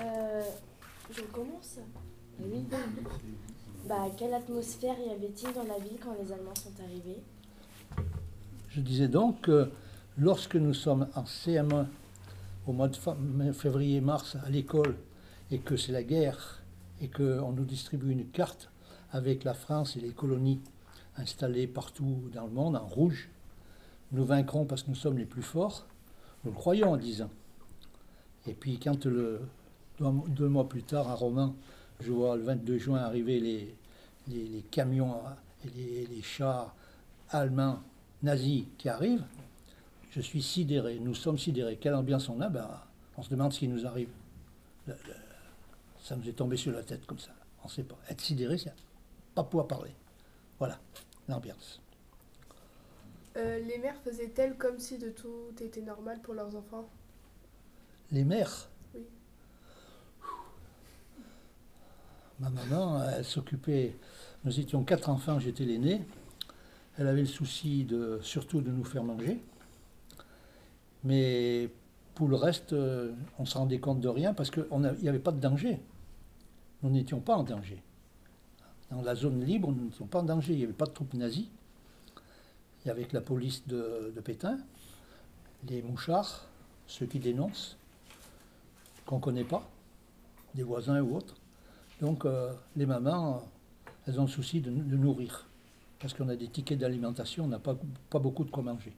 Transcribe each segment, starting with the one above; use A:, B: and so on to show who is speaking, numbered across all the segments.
A: Euh, je commence. Oui. Bah, quelle atmosphère y avait-il dans la ville quand les Allemands sont arrivés?
B: Je disais donc que lorsque nous sommes en CM1 au mois de février-mars à l'école et que c'est la guerre et qu'on nous distribue une carte avec la France et les colonies installées partout dans le monde en rouge, nous vaincrons parce que nous sommes les plus forts, nous le croyons en disant. Et puis quand le, deux mois plus tard à Romans, je vois le 22 juin arriver les, les, camions et les, chars allemands nazis qui arrivent, je suis sidéré, nous sommes sidérés. Quelle ambiance on a? Ben, On se demande ce qui nous arrive. ça nous est tombé sur la tête comme ça. On ne sait pas. Être sidéré, c'est pas pouvoir parler. Voilà, l'ambiance.
C: Euh, les mères faisaient-elles comme si de tout était normal pour leurs enfants?
B: Les mères?
C: Oui.
B: Ma maman, elle s'occupait. Nous étions quatre enfants, j'étais l'aîné. Elle avait le souci de surtout de nous faire manger. Mais pour le reste, euh, on ne se rendait compte de rien parce qu'il n'y avait pas de danger. Nous n'étions pas en danger. Dans la zone libre, nous n'étions pas en danger. Il n'y avait pas de troupes nazies. Y avait la police de, Pétain, les mouchards, ceux qui dénoncent, qu'on ne connaît pas, des voisins ou autres. Donc euh, les mamans, elles ont le souci de, nourrir. Parce qu'on a des tickets d'alimentation, on n'a pas, pas beaucoup de quoi manger.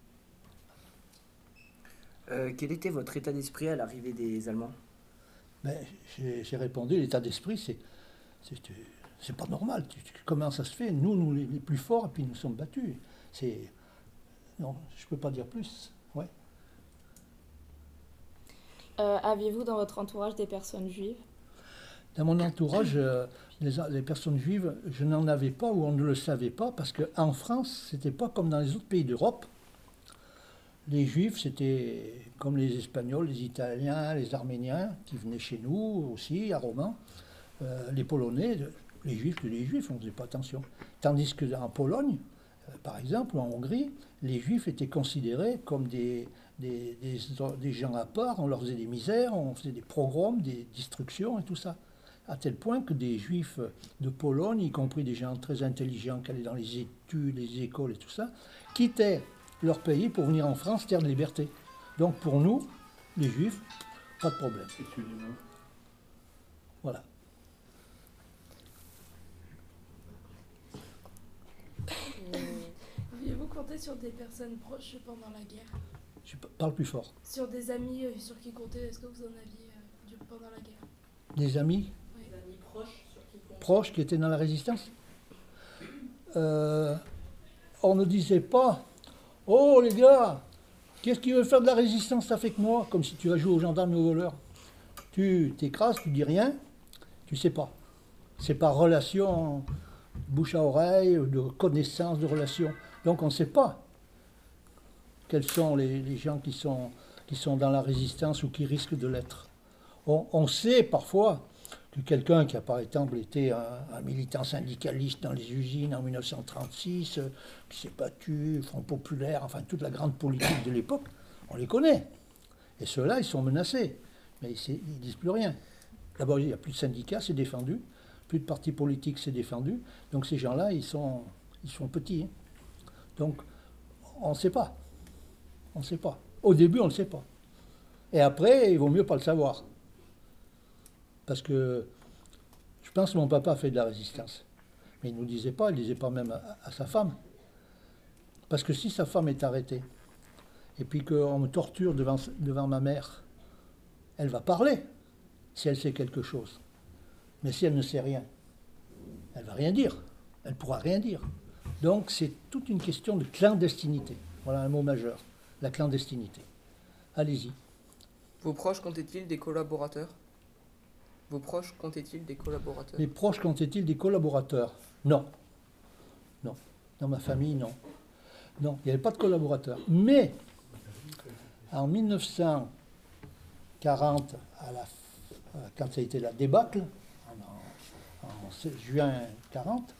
D: Euh, quel était votre état d'esprit à l'arrivée des Allemands?
B: Ben, J'ai répondu, l'état d'esprit, c'est c'est pas normal. comment ça se fait? Nous, nous les, plus forts, et puis nous sommes battus. C'est non, je ne peux pas dire plus. Ouais.
E: Euh, Aviez-vous dans votre entourage des personnes juives?
B: Dans mon entourage, euh, les, personnes juives, je n'en avais pas ou on ne le savait pas parce qu'en France, c'était pas comme dans les autres pays d'Europe. Les juifs, c'était comme les Espagnols, les Italiens, les Arméniens qui venaient chez nous aussi, à Romans. Euh, les Polonais, les juifs, les juifs, on ne faisait pas attention. Tandis qu'en Pologne, par exemple, en Hongrie, les juifs étaient considérés comme des, des, gens à part, on leur faisait des misères, on faisait des pogroms, des destructions et tout ça. À tel point que des juifs de Pologne, y compris des gens très intelligents qui allaient dans les études, les écoles et tout ça, quittaient leur pays pour venir en France, terre de liberté. Donc pour nous, les juifs, pas de problème. Voilà.
C: compter sur des personnes proches pendant la guerre
B: Je parle plus fort.
C: Sur des amis euh, sur qui compter, est-ce que vous en aviez euh, pendant la guerre?
B: Des amis?
C: Oui. Des amis
B: proches qui Proches qui étaient dans la résistance? Euh, On ne disait pas Oh les gars, qu'est-ce qui veut faire de la résistance avec moi? Comme si tu vas jouer aux gendarmes ou aux voleurs. Tu t'écrases, tu dis rien, tu sais pas. C'est par relation bouche à oreille, de connaissance, de relation. Donc on ne sait pas quels sont les, gens qui sont, dans la résistance ou qui risquent de l'être. On, sait parfois que quelqu'un qui a par exemple été un, militant syndicaliste dans les usines en 1936, euh, qui s'est battu, Front populaire, enfin toute la grande politique de l'époque, on les connaît. Et ceux-là, ils sont menacés. Mais ils ne disent plus rien. D'abord, il n'y a plus de syndicats, c'est défendu. Plus de partis politiques, c'est défendu. Donc ces gens-là, ils sont, ils sont petits. Hein. Donc, on ne sait pas. On ne sait pas. Au début, on ne sait pas. Et après, il vaut mieux pas le savoir. Parce que je pense que mon papa a fait de la résistance. Mais il ne nous disait pas, il ne disait pas même à, sa femme. Parce que si sa femme est arrêtée, et puis qu'on me torture devant, devant ma mère, elle va parler si elle sait quelque chose. Mais si elle ne sait rien, elle va rien dire. Elle ne pourra rien dire. Donc c'est toute une question de clandestinité. Voilà un mot majeur, la clandestinité. Allez-y.
D: Vos proches comptaient-ils des collaborateurs? Vos proches comptaient-ils des collaborateurs?
B: Les proches comptaient-ils des collaborateurs? Non. Non. Dans ma famille, non. Non, il n'y avait pas de collaborateurs. Mais en 1940, à la, quand ça a été la débâcle, en, en juin 40,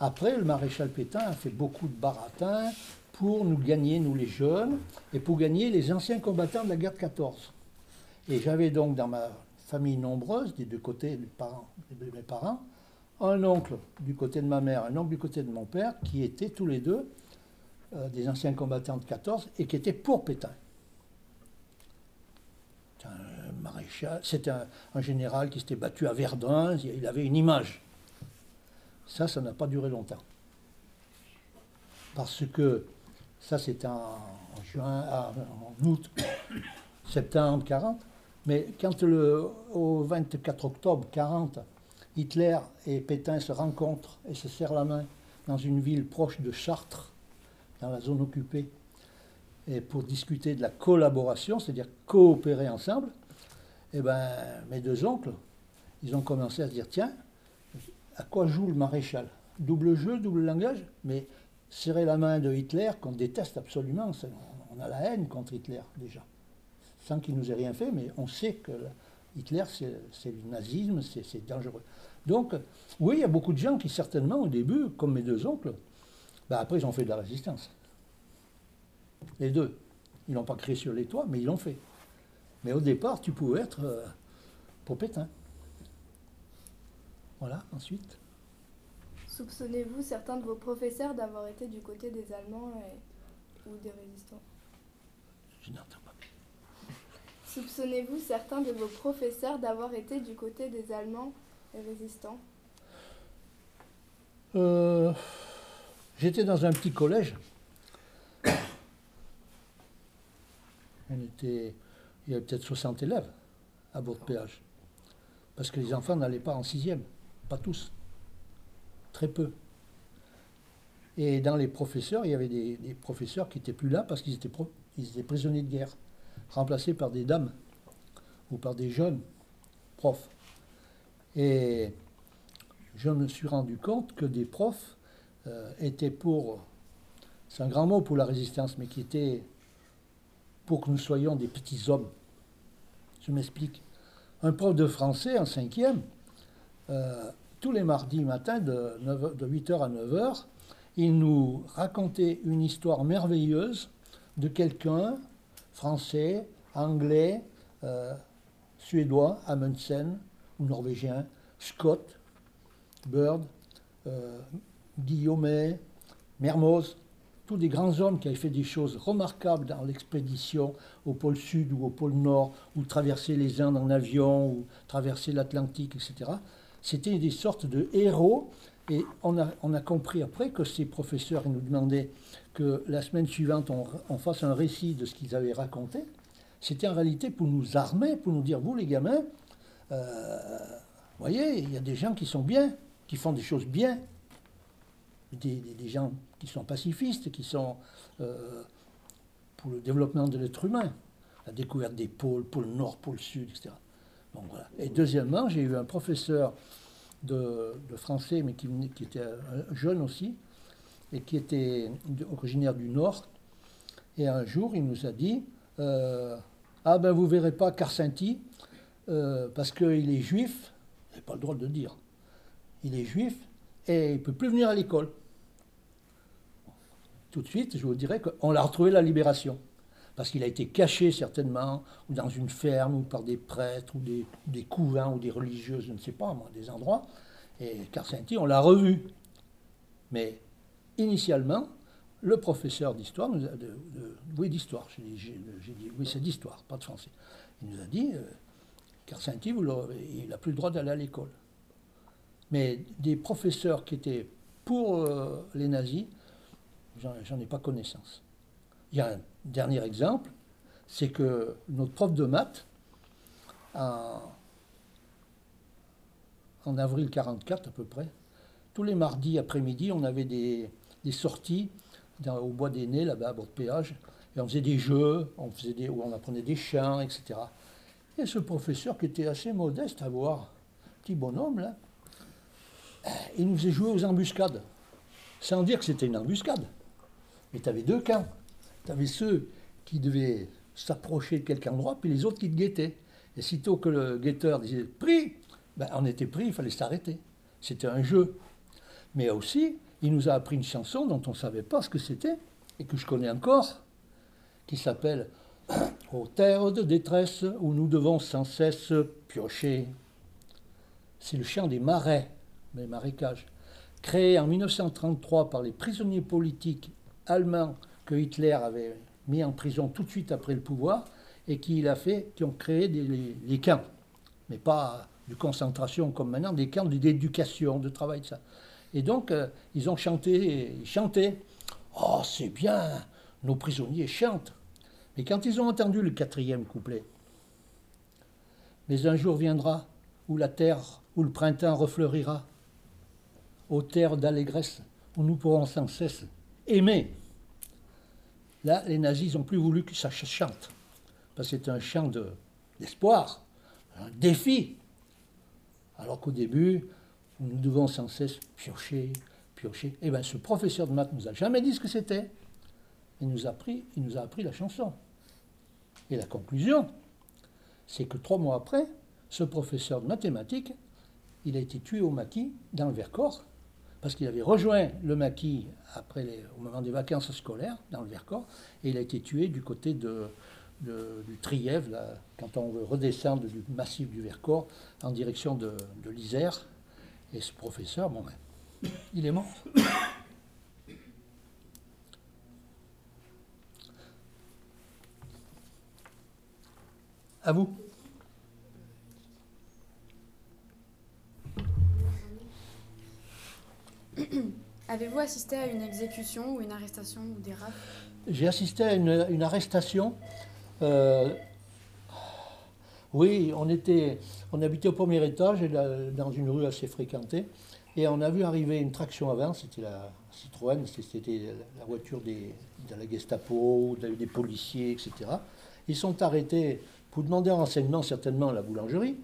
B: après, le maréchal Pétain a fait beaucoup de baratins pour nous gagner, nous les jeunes, et pour gagner les anciens combattants de la guerre de 14. Et j'avais donc dans ma famille nombreuse, des deux côtés de mes parents, un oncle du côté de ma mère, un oncle du côté de mon père, qui étaient tous les deux euh, des anciens combattants de 14 et qui étaient pour Pétain. C'était un général qui s'était battu à Verdun, il avait une image. Ça, ça n'a pas duré longtemps. Parce que ça, c'était en, juin, ah, en août, septembre 40. Mais quand le, au 24 octobre 40, Hitler et Pétain se rencontrent et se serrent la main dans une ville proche de Chartres, dans la zone occupée, et pour discuter de la collaboration, c'est-à-dire coopérer ensemble, eh ben, mes deux oncles, ils ont commencé à se dire, tiens, à quoi joue le maréchal? Double jeu, double langage, mais serrer la main de Hitler, qu'on déteste absolument, on a la haine contre Hitler déjà, sans qu'il nous ait rien fait, mais on sait que Hitler, c'est le nazisme, c'est dangereux. Donc, oui, il y a beaucoup de gens qui, certainement, au début, comme mes deux oncles, ben, après, ils ont fait de la résistance. Les deux. Ils l'ont pas créé sur les toits, mais ils l'ont fait. Mais au départ, tu pouvais être euh, pour Pétain. Voilà, ensuite.
C: Soupçonnez-vous certains de vos professeurs d'avoir été du côté des Allemands et- ou des résistants?
B: Je n'entends pas.
C: Soupçonnez-vous certains de vos professeurs d'avoir été du côté des Allemands et résistants?
B: Euh, J'étais dans un petit collège. On était, il y avait peut-être 60 élèves à bord de péage. Parce que les enfants n'allaient pas en sixième. Pas tous. Très peu. Et dans les professeurs, il y avait des, professeurs qui n'étaient plus là parce qu'ils étaient, prisonniers de guerre, remplacés par des dames ou par des jeunes profs. Et je me suis rendu compte que des profs euh, étaient pour, c'est un grand mot pour la résistance, mais qui étaient pour que nous soyons des petits hommes. Je m'explique. Un prof de français en cinquième, tous les mardis matin de, 9 de 8h à 9h, il nous racontait une histoire merveilleuse de quelqu'un, français, anglais, euh, suédois, Amundsen, ou norvégien, Scott, Bird, euh, Guillaumet, Mermoz, tous des grands hommes qui avaient fait des choses remarquables dans l'expédition au pôle sud ou au pôle nord, ou traverser les Indes en avion, ou traverser l'Atlantique, etc. C'était des sortes de héros, et on a, compris après que ces professeurs nous demandaient que la semaine suivante on, fasse un récit de ce qu'ils avaient raconté. C'était en réalité pour nous armer, pour nous dire, vous les gamins, euh, voyez, il y a des gens qui sont bien, qui font des choses bien, des gens qui sont pacifistes, qui sont euh, pour le développement de l'être humain, la découverte des pôles, pôle nord, pôle sud, etc. Et deuxièmement, j'ai eu un professeur de, français, mais qui, était un jeune aussi, et qui était originaire du nord. Et un jour, il nous a dit euh, Ah ben vous verrez pas Carcinti, euh, parce qu'il est juif, c'est pas le droit de le dire. Il est juif et il peut plus venir à l'école. Tout de suite, je vous dirais qu'on l'a retrouvé la libération. Parce qu'il a été caché certainement, ou dans une ferme, ou par des prêtres, ou des, des couvents, ou des religieuses, je ne sais pas, moi, des endroits. Et Carcinti, on l'a revu. Mais initialement, le professeur d'histoire, oui d'histoire, j'ai dit- oui c'est d'histoire, pas de français. Il nous a dit, euh, l'aurez- il n'a plus le droit d'aller à l'école. Mais des professeurs qui étaient pour euh, les nazis, j'en ai pas connaissance. Il y a un dernier exemple, c'est que notre prof de maths, en, avril 44 à peu près, tous les mardis après-midi, on avait des, sorties au bois des Nez, là-bas, à bord de péage, et on faisait des jeux, on, faisait des, on apprenait des chants, etc. Et ce professeur qui était assez modeste à voir, petit bonhomme là, il nous faisait jouer aux embuscades, sans dire que c'était une embuscade. Mais tu avais deux camps. Tu avais ceux qui devaient s'approcher de quelque endroit, puis les autres qui te guettaient. Et sitôt que le guetteur disait pris, ben, on était pris, il fallait s'arrêter. C'était un jeu. Mais aussi, il nous a appris une chanson dont on ne savait pas ce que c'était, et que je connais encore, qui s'appelle Aux terres de détresse où nous devons sans cesse piocher. C'est le chant des marais, des marécages, créé en 1933 par les prisonniers politiques allemands que Hitler avait mis en prison tout de suite après le pouvoir et qui, il a fait, qui ont créé des, les, camps, mais pas de concentration comme maintenant, des camps d'éducation, de travail, de ça. Et donc, euh, ils ont chanté, ils chantaient. Oh, c'est bien, nos prisonniers chantent. Mais quand ils ont entendu le quatrième couplet, mais un jour viendra où la terre, où le printemps refleurira, aux terres d'allégresse, où nous pourrons sans cesse aimer. Là, les nazis n'ont plus voulu que ça chante, parce que c'est un chant de- d'espoir, un défi. Alors qu'au début, nous devons sans cesse piocher, piocher. Eh bien, ce professeur de maths nous a jamais dit ce que c'était. Il nous a appris, il nous a appris la chanson. Et la conclusion, c'est que trois mois après, ce professeur de mathématiques, il a été tué au maquis dans le Vercors, parce qu'il avait rejoint le maquis après au moment des vacances scolaires dans le Vercors, et il a été tué du côté de- du Trièvre, là, quand on veut redescendre du massif du Vercors en direction de, de l'Isère. Et ce professeur, bon, ben, il est mort. À vous.
F: Avez-vous assisté à une exécution ou une arrestation ou des rafles
B: J'ai assisté à une, arrestation. Euh, oui, on, était, on habitait au premier étage, dans une rue assez fréquentée, et on a vu arriver une traction avant, c'était la Citroën, c'était la voiture des, de la Gestapo, des policiers, etc. Ils sont arrêtés pour demander un renseignement, certainement à la boulangerie,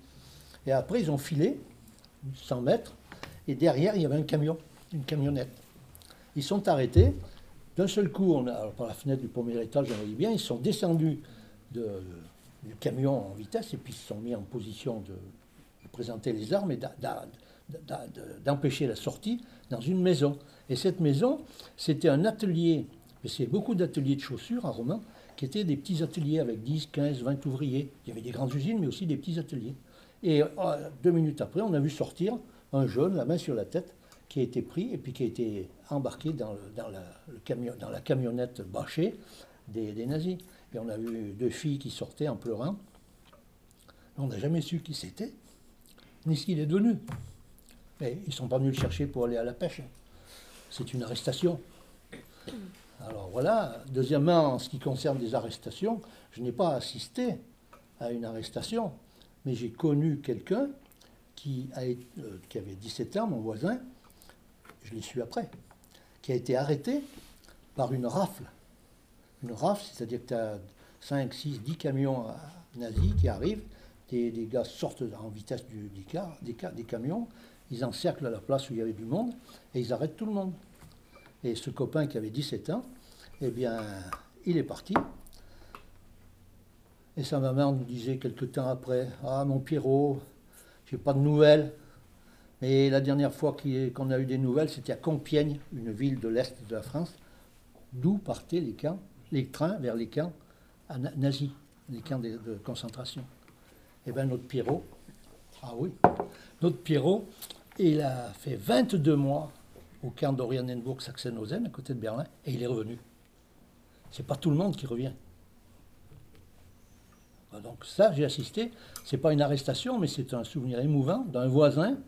B: et après ils ont filé 100 mètres, et derrière il y avait un camion, une camionnette. Ils sont arrêtés, d'un seul coup, on a, par la fenêtre du premier étage, on voyait bien, ils sont descendus de- du camion en vitesse et puis ils se sont mis en position de, présenter les armes et d'empêcher la sortie dans une maison. Et cette maison, c'était un atelier, mais c'est beaucoup d'ateliers de chaussures à Roman, qui étaient des petits ateliers avec 10, 15, 20 ouvriers. Il y avait des grandes usines, mais aussi des petits ateliers. Et euh, deux minutes après, on a vu sortir un jeune, la main sur la tête, qui a été pris et puis qui a été embarqué dans, le- dans la, camionnette bâchée des, nazis. Et on a vu deux filles qui sortaient en pleurant. On n'a jamais su qui c'était, ni ce qu'il est devenu. Mais ils ne sont pas venus le chercher pour aller à la pêche. C'est une arrestation. Alors voilà. Deuxièmement, en ce qui concerne des arrestations, je n'ai pas assisté à une arrestation, mais j'ai connu quelqu'un qui, euh, qui avait 17 ans, mon voisin, je l'ai su après, qui a été arrêté par une rafle. Une rafle, c'est-à-dire que tu as 5, 6, 10 camions euh, nazis qui arrivent, des, des gars sortent en vitesse du, des, des camions, ils encerclent la place où il y avait du monde et ils arrêtent tout le monde. Et ce copain qui avait 17 ans, eh bien, il est parti. Et sa maman nous disait quelque temps après Ah, mon Pierrot, j'ai pas de nouvelles. Et la dernière fois qu'on a eu des nouvelles, c'était à Compiègne, une ville de l'Est de la France, d'où partaient les camps, les trains vers les camps nazis, les camps de, concentration. Et bien notre Pierrot, ah oui, notre Pierrot, il a fait 22 mois au camp d'Orianenburg, Sachsenhausen, à côté de Berlin, et il est revenu. C'est pas tout le monde qui revient. Ah, Donc ça, j'ai assisté. C'est pas une arrestation, mais c'est un souvenir émouvant d'un voisin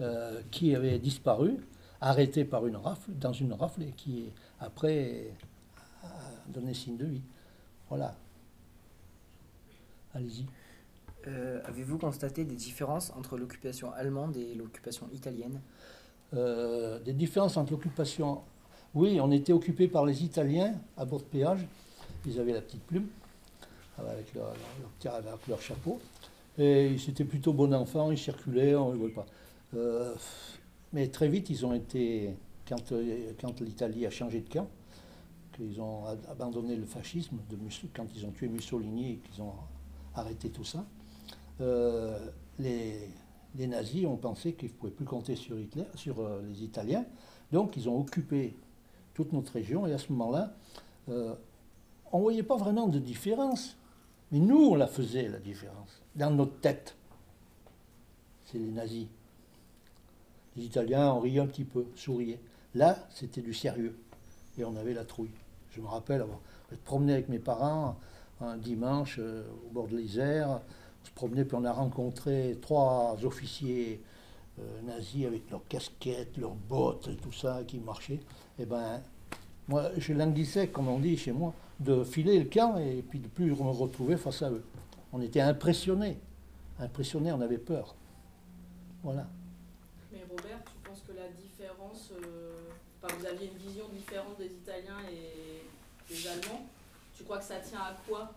B: euh, qui avait disparu, arrêté par une rafle, dans une rafle, et qui après a donné signe de vie. Voilà. Allez-y.
G: Euh, Avez-vous constaté des différences entre l'occupation allemande et l'occupation italienne?
B: Euh, des différences entre l'occupation. Oui, on était occupé par les Italiens à bord de péage. Ils avaient la petite plume avec leur, leur- leur- avec leur chapeau. Et c'était plutôt bon enfant, ils circulaient, on ne voit pas. Euh, mais très vite, ils ont été, quand, euh, quand l'Italie a changé de camp, qu'ils ont abandonné le fascisme, quand ils ont tué Mussolini et qu'ils ont arrêté tout ça, euh, les, nazis ont pensé qu'ils ne pouvaient plus compter sur Hitler, sur les Italiens. Donc ils ont occupé toute notre région et à ce moment-là, on ne voyait pas vraiment de différence Mais nous, on la faisait, la différence. Dans notre tête. C'est les nazis. Les Italiens, on riait un petit peu, souriaient. Là, c'était du sérieux. Et on avait la trouille. Je me rappelle avoir être promené avec mes parents un dimanche euh, au bord de l'Isère. On se promenait, puis on a rencontré trois officiers euh, nazis avec leurs casquettes, leurs bottes et tout ça qui marchaient. Et ben, moi, je languissais, comme on dit chez moi, de filer le camp et puis de plus me retrouver face à eux. On était impressionnés. Impressionnés, on avait peur. Voilà.
H: Mais Robert, tu penses que la différence, euh, vous aviez une vision différente des Italiens et des Allemands. Tu crois que ça tient à quoi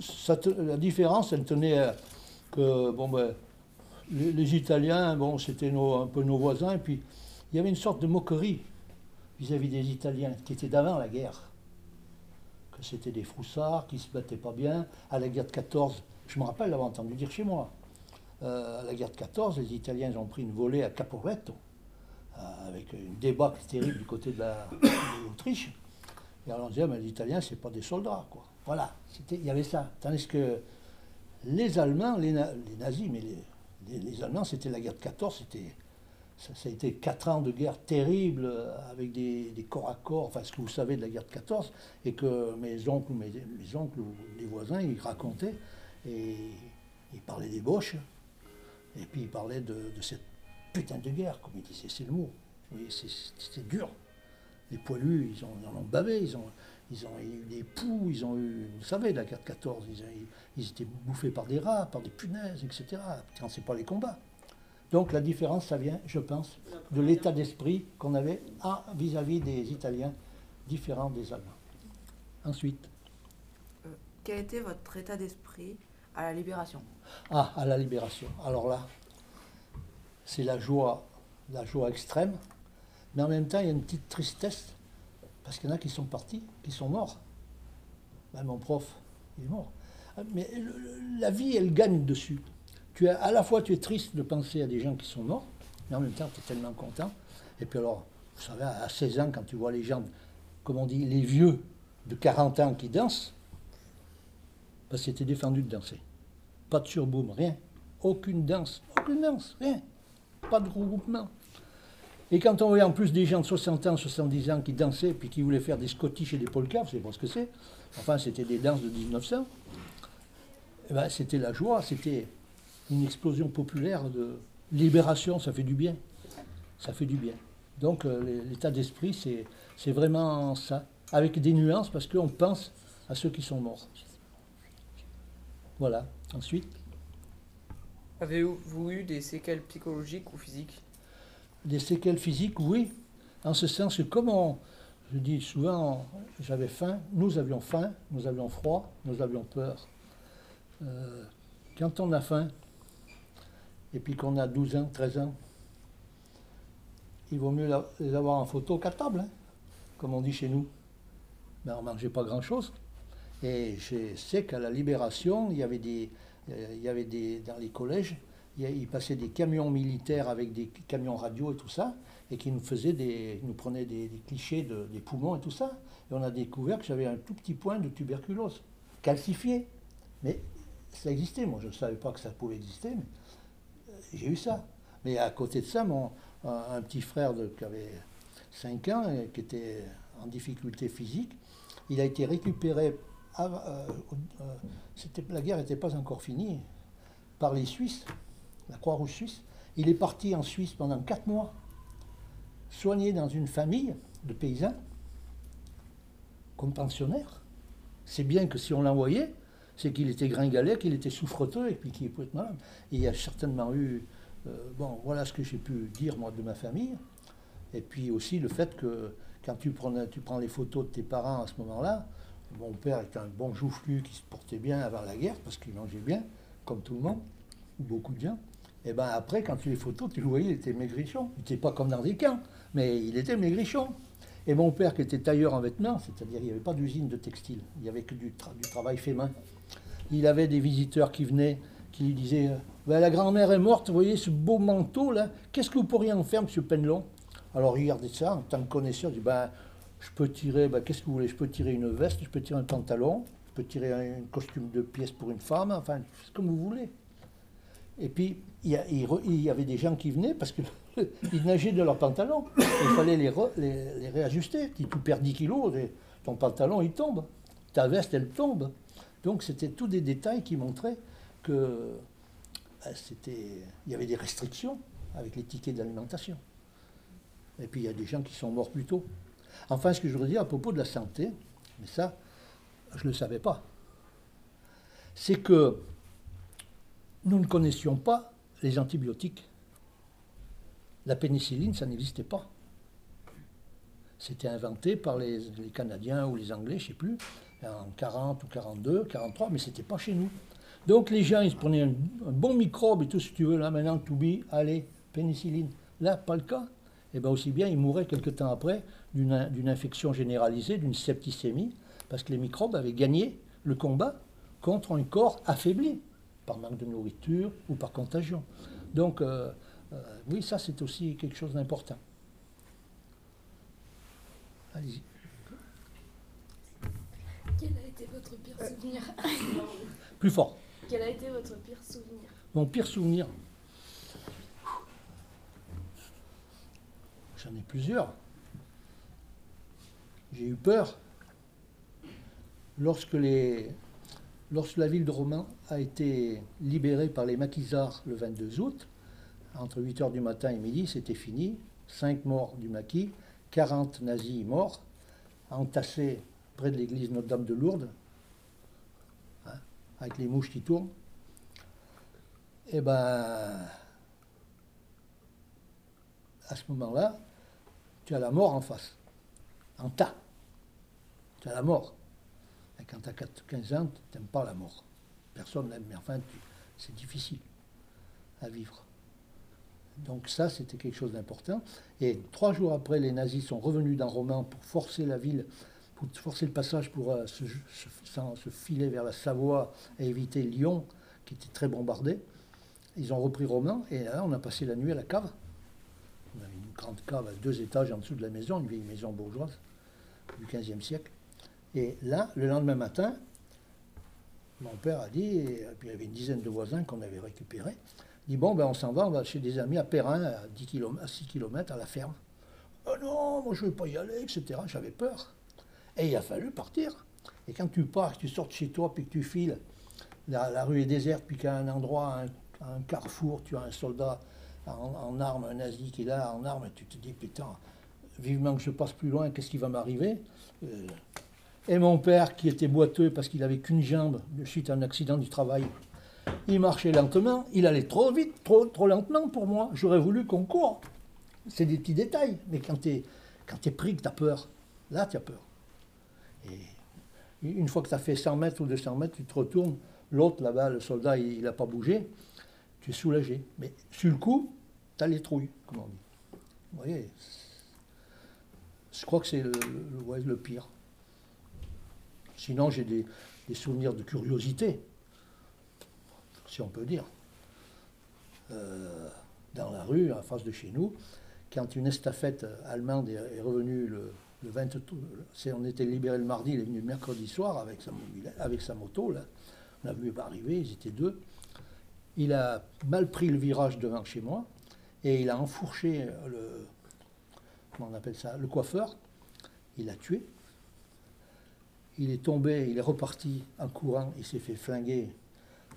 B: Ça la différence, elle tenait à que bon, ben, les, Italiens, bon, c'était un peu nos voisins, et puis il y avait une sorte de moquerie vis-à-vis des Italiens qui était d'avant la guerre. Que c'était des froussards qui se battaient pas bien. À la guerre de 14, je me rappelle l'avoir entendu dire chez moi. Euh, à la guerre de 14, les Italiens ont pris une volée à Caporetto, avec une débâcle terrible du côté de la- de l'Autriche. Et alors on disait, mais les Italiens, c'est pas des soldats, quoi. Voilà, il y avait ça. Tandis que les Allemands, les, les nazis, mais les, les- Allemands, c'était la guerre de 14, c'était, ça, a été quatre ans de guerre terrible, euh, avec des, corps à corps, enfin ce que vous savez de la guerre de 14, et que mes oncles mes, mes oncles les voisins, ils racontaient, et ils parlaient des Boches, et puis ils parlaient de, de cette putain de guerre, comme ils disaient, c'est le mot. C'était dur. Les poilus, ils, ont, ils en ont bavé, ils ont, ils ont eu des poux, ils ont eu, vous savez, la guerre de 14, ils, étaient bouffés par des rats, par des punaises, etc. Quand c'est pas les combats. Donc la différence, ça vient, je pense, de l'état d'esprit qu'on avait à- vis-à-vis des Italiens, différent des Allemands. Ensuite,
I: Quel était votre état d'esprit à la libération?
B: Ah, à la libération. Alors là, c'est la joie, la joie extrême, mais en même temps, il y a une petite tristesse, parce qu'il y en a qui sont partis, qui sont morts. Ben, mon prof, il est mort. Mais le- le- la vie, elle gagne dessus. Tu es, à la fois, tu es triste de penser à des gens qui sont morts, mais en même temps, tu es tellement content. Et puis alors, vous savez, à 16 ans, quand tu vois les gens, comme on dit, les vieux de 40 ans qui dansent, ben, c'était défendu de danser. Pas de surboom, rien. Aucune danse, aucune danse, rien. Pas de regroupement. Et quand on voyait en plus des gens de 60 ans, 70 ans qui dansaient, puis qui voulaient faire des scottish et des polkas, vous savez pas ce que c'est. Enfin, c'était des danses de 1900. Eh ben, c'était la joie, c'était une explosion populaire de libération, ça fait du bien. Ça fait du bien. Donc euh, l'état d'esprit, c'est, c'est vraiment ça, avec des nuances, parce qu'on pense à ceux qui sont morts. Voilà. Ensuite,
D: Avez-vous eu des séquelles psychologiques ou physiques
B: des séquelles physiques, oui. En ce sens que, comme on, je dis souvent, j'avais faim, nous avions faim, nous avions froid, nous avions peur. Euh, quand on a faim, et puis qu'on a 12 ans, 13 ans, il vaut mieux les avoir en photo qu'à table, hein, comme on dit chez nous. Ben, on ne mangeait pas grand-chose. Et je sais qu'à la Libération, il y avait des, il y avait des, dans les collèges, il, passait des camions militaires avec des camions radio et tout ça, et qui nous faisaient des, nous prenaient des, clichés de- des poumons et tout ça. Et on a découvert que j'avais un tout petit point de tuberculose, calcifié. Mais ça existait, moi je ne savais pas que ça pouvait exister, mais euh, j'ai eu ça. Mais à côté de ça, mon, un, petit frère qui avait 5 ans, et qui était en difficulté physique, il a été récupéré, euh, euh, la guerre n'était pas encore finie, par les Suisses, la Croix-Rouge suisse. Il est parti en Suisse pendant 4 mois, soigné dans une famille de paysans, comme pensionnaire. C'est bien que si on l'envoyait, c'est qu'il était gringalet, qu'il était souffreteux et puis qu'il pouvait être malade. Il y a certainement eu. euh, bon, voilà ce que j'ai pu dire, moi, de ma famille. Et puis aussi le fait que quand tu prends les photos de tes parents à ce moment-là, mon père était un bon joufflu qui se portait bien avant la guerre parce qu'il mangeait bien, comme tout le monde, ou beaucoup de gens. Et ben après, quand tu les photos, tu le voyais, il était maigrichon. Il n'était pas comme dans des camps, mais il était maigrichon. Et mon père, qui était tailleur en vêtements, c'est-à-dire il n'y avait pas d'usine de textile, il n'y avait que du travail fait main. Il avait des visiteurs qui venaient, qui lui disaient euh, Ben, La grand-mère est morte, vous voyez ce beau manteau là, qu'est-ce que vous pourriez en faire, monsieur Penelon? Alors il regardait ça, en tant que connaisseur, il dit ben, Je peux tirer, ben, qu'est-ce que vous voulez? Je peux tirer une veste, je peux tirer un pantalon, tu peux tirer un, costume de pièce pour une femme, enfin, comme vous voulez. Et puis, il y, avait des gens qui venaient parce qu'ils nageaient de leurs pantalons. Il fallait les, réajuster. Si tu perds 10 kilos, ton pantalon, il tombe. Ta veste, elle tombe. Donc, c'était tous des détails qui montraient que ben, c'était, il y avait des restrictions avec les tickets d'alimentation. Et puis, il y a des gens qui sont morts plus tôt. Enfin, ce que je voudrais dire à propos de la santé, mais ça, je ne le savais pas, c'est que nous ne connaissions pas les antibiotiques. La pénicilline, ça n'existait pas. C'était inventé par les, Canadiens ou les Anglais, je ne sais plus, en 40 ou 42, 43, mais ce n'était pas chez nous. Donc les gens, ils se prenaient un, bon microbe et tout, si tu veux, là maintenant, tout bi, allez, pénicilline. Là, pas le cas. Et bien aussi bien, ils mouraient quelque temps après d'une in- d'une infection généralisée, d'une septicémie, parce que les microbes avaient gagné le combat contre un corps affaibli par manque de nourriture ou par contagion. Donc, euh, euh, oui, ça, c'est aussi quelque chose d'important. Allez-y.
A: Quel a été votre pire souvenir?
B: Plus fort.
A: Quel a été votre pire souvenir?
B: Mon pire souvenir? J'en ai plusieurs. J'ai eu peur lorsque, la ville de Romans a été libérée par les maquisards le 22 août. Entre 8h du matin et midi, c'était fini. 5 morts du maquis, 40 nazis morts, entassés près de l'église Notre-Dame de Lourdes, hein, avec les mouches qui tournent. Eh ben, à ce moment-là, tu as la mort en face, en tas. Tu as la mort. Et quand tu as 15 ans, tu n'aimes pas la mort. Personne n'aime, mais enfin, c'est difficile à vivre. Donc ça, c'était quelque chose d'important. Et trois jours après, les nazis sont revenus dans Romans pour forcer la ville, pour forcer le passage pour euh, se, filer vers la Savoie et éviter Lyon, qui était très bombardé. Ils ont repris Romans et là, on a passé la nuit à la cave. Grande cave à deux étages en dessous de la maison, une vieille maison bourgeoise du XVe siècle. Et là, le lendemain matin, mon père a dit, puis il y avait une dizaine de voisins qu'on avait récupérés, il dit Bon, ben on s'en va, on va chez des amis à Perrin, à, 10 km, à 6 km, à la ferme. Oh non, moi je ne veux pas y aller, etc. J'avais peur. Et il a fallu partir. Et quand tu pars, tu sors de chez toi, puis que tu files, la, rue est déserte, puis qu'à un endroit, un, un carrefour, tu as un soldat en, en armes, un nazi qui est là en armes, tu te dis Putain, vivement que je passe plus loin, qu'est-ce qui va m'arriver Euh, Et mon père, qui était boiteux parce qu'il avait qu'une jambe de suite à un accident du travail, il marchait lentement, il allait trop vite, trop, trop lentement pour moi. J'aurais voulu qu'on court. C'est des petits détails, mais quand tu es, t'es pris, que tu as peur, là tu as peur. Et une fois que tu as fait 100 mètres ou 200 mètres, tu te retournes, l'autre là-bas, le soldat, il n'a pas bougé, tu es soulagé. Mais sur le coup, tu as les trouilles, comme on dit. Vous voyez, je crois que c'est le, pire. Sinon, j'ai des, souvenirs de curiosité, si on peut dire. Euh, dans la rue, en face de chez nous, quand une estafette allemande est, revenue le, le 20, c'est- on était libéré le mardi, il est venu le mercredi soir avec sa, avec sa moto, là. on a vu arriver, ils étaient deux. Il a mal pris le virage devant chez moi et il a enfourché le, comment on appelle ça, le coiffeur. Il l'a tué. Il est tombé, il est reparti en courant, il s'est fait flinguer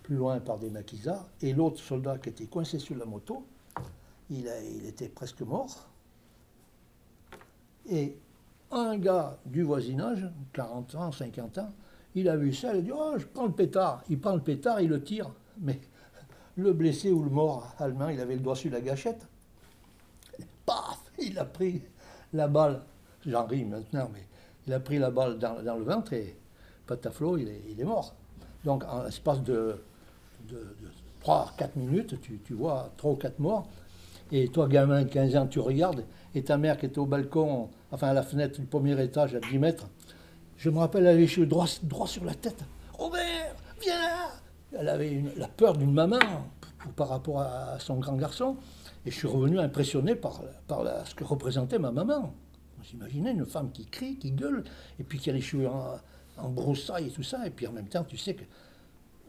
B: plus loin par des maquisards. Et l'autre soldat qui était coincé sur la moto, il était presque mort. Et un gars du voisinage, 40 ans, 50 ans, il a vu ça, il a dit Oh, je prends le pétard. Il prend le pétard, il le tire. Mais le blessé ou le mort allemand, il avait le doigt sur la gâchette. Et paf Il a pris la balle. J'en ris maintenant, mais il a pris la balle dans, le ventre et Pataflo, il est, mort. Donc, en l'espace de, de, 3-4 minutes, tu, vois 3 ou 4 morts. Et toi, gamin de 15 ans, tu regardes, et ta mère qui était au balcon, enfin à la fenêtre du premier étage à 10 mètres, je me rappelle, elle avait les cheveux droit sur la tête. Elle avait une- la peur d'une maman par rapport à son grand garçon. Et je suis revenu impressionné par, ce que représentait ma maman. J'imaginais une femme qui crie, qui gueule, et puis qui a les cheveux en- en broussailles et tout ça, et puis en même temps, tu sais que.